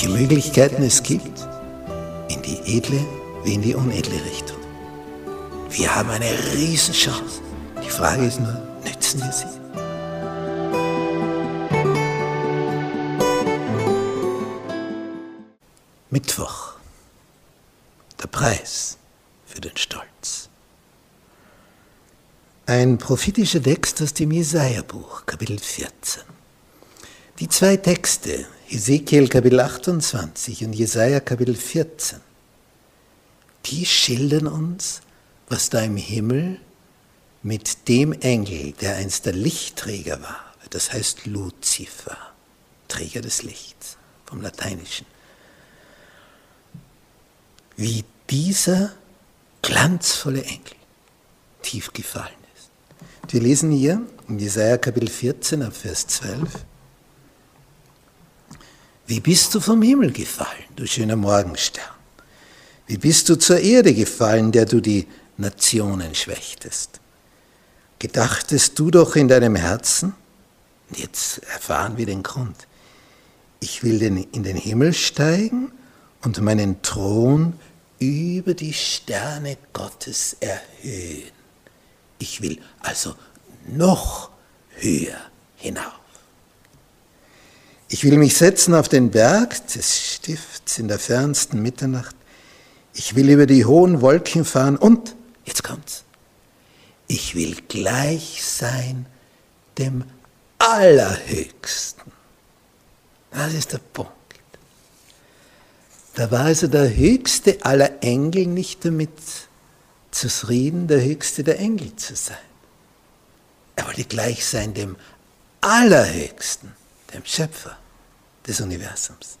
welche Möglichkeiten es gibt, in die edle wie in die unedle Richtung. Wir haben eine Riesenchance. Die Frage ist nur, nützen wir sie? Mittwoch. Der Preis für den Stolz. Ein prophetischer Text aus dem Jesaja-Buch, Kapitel 14. Die zwei Texte, Ezekiel Kapitel 28 und Jesaja Kapitel 14, die schildern uns, was da im Himmel mit dem Engel, der einst der Lichtträger war, das heißt Luzifer, Träger des Lichts, vom Lateinischen, wie dieser glanzvolle Engel tief gefallen ist. Wir lesen hier in Jesaja Kapitel 14 ab Vers 12. Wie bist du vom Himmel gefallen, du schöner Morgenstern? Wie bist du zur Erde gefallen, der du die Nationen schwächtest? Gedachtest du doch in deinem Herzen, jetzt erfahren wir den Grund, ich will in den Himmel steigen und meinen Thron über die Sterne Gottes erhöhen. Ich will also noch höher hinauf. Ich will mich setzen auf den Berg des Stifts in der fernsten Mitternacht. Ich will über die hohen Wolken fahren und, jetzt kommt's, ich will gleich sein dem Allerhöchsten. Das ist der Punkt. Da war also der höchste aller Engel nicht damit zufrieden, der höchste der Engel zu sein. Er wollte gleich sein dem Allerhöchsten, dem Schöpfer des Universums.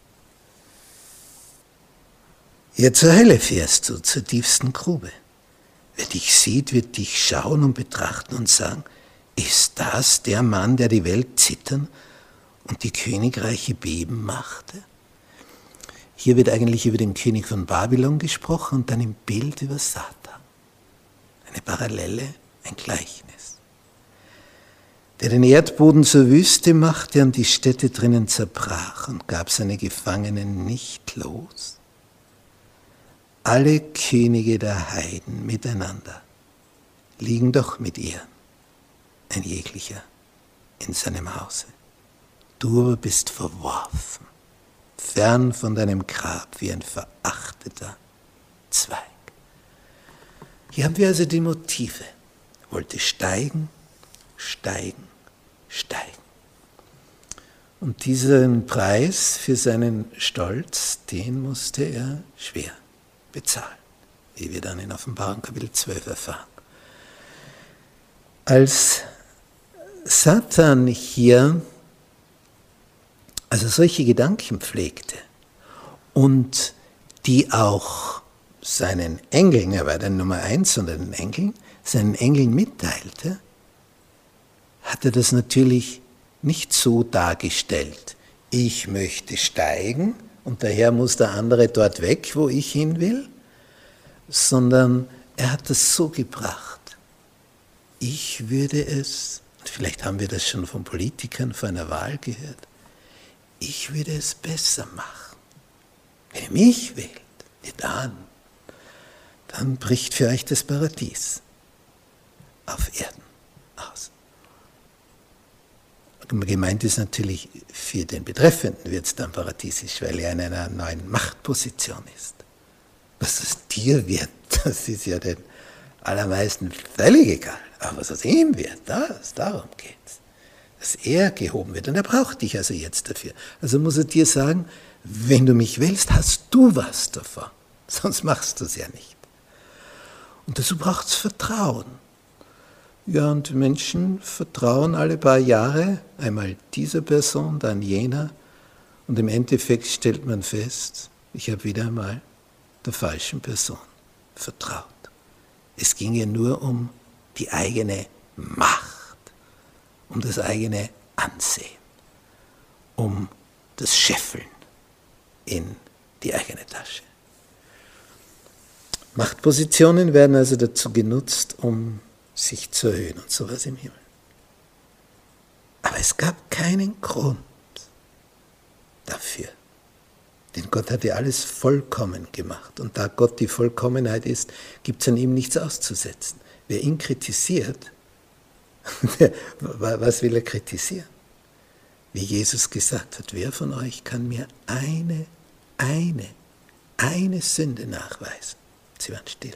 Ja, zur Hölle fährst du, zur tiefsten Grube. Wer dich sieht, wird dich schauen und betrachten und sagen, ist das der Mann, der die Welt zittern und die Königreiche beben machte? Hier wird eigentlich über den König von Babylon gesprochen und dann im Bild über Satan. Eine Parallele, ein Gleichnis. Der den Erdboden zur Wüste machte und die Städte drinnen zerbrach und gab seine Gefangenen nicht los. Alle Könige der Heiden miteinander liegen doch mit ihr, ein jeglicher in seinem Hause. Du bist verworfen fern von deinem Grab wie ein verachteter Zweig. Hier haben wir also die Motive. Wollte steigen, steigen, steigen. Und diesen Preis für seinen Stolz, den musste er schwer bezahlen, wie wir dann in Offenbarung Kapitel 12 erfahren. Als Satan hier also solche Gedanken pflegte und die auch seinen Engeln, er war der Nummer eins unter den Engeln, seinen Engeln mitteilte, hat er das natürlich nicht so dargestellt. Ich möchte steigen und daher muss der andere dort weg, wo ich hin will, sondern er hat das so gebracht. Ich würde es, und vielleicht haben wir das schon von Politikern vor einer Wahl gehört, ich würde es besser machen. Wenn ihr mich wählt, ja dann, dann bricht für euch das Paradies auf Erden aus. Gemeint ist natürlich, für den Betreffenden wird es dann paradiesisch, weil er in einer neuen Machtposition ist. Was es dir wird, das ist ja den allermeisten völlig egal. Aber was es ihm wird, das, darum geht es dass er gehoben wird. Und er braucht dich also jetzt dafür. Also muss er dir sagen, wenn du mich wählst, hast du was davon. Sonst machst du es ja nicht. Und dazu braucht es Vertrauen. Ja, und Menschen vertrauen alle paar Jahre, einmal dieser Person, dann jener. Und im Endeffekt stellt man fest, ich habe wieder einmal der falschen Person vertraut. Es ging ja nur um die eigene Macht, um das eigene Ansehen, um das Scheffeln in die eigene Tasche. Machtpositionen werden also dazu genutzt, um sich zu erhöhen und sowas im Himmel. Aber es gab keinen Grund dafür. Denn Gott hat ja alles vollkommen gemacht. Und da Gott die Vollkommenheit ist, gibt es an ihm nichts auszusetzen. Wer ihn kritisiert, was will er kritisieren? Wie Jesus gesagt hat, wer von euch kann mir eine, eine, eine Sünde nachweisen? Sie waren still.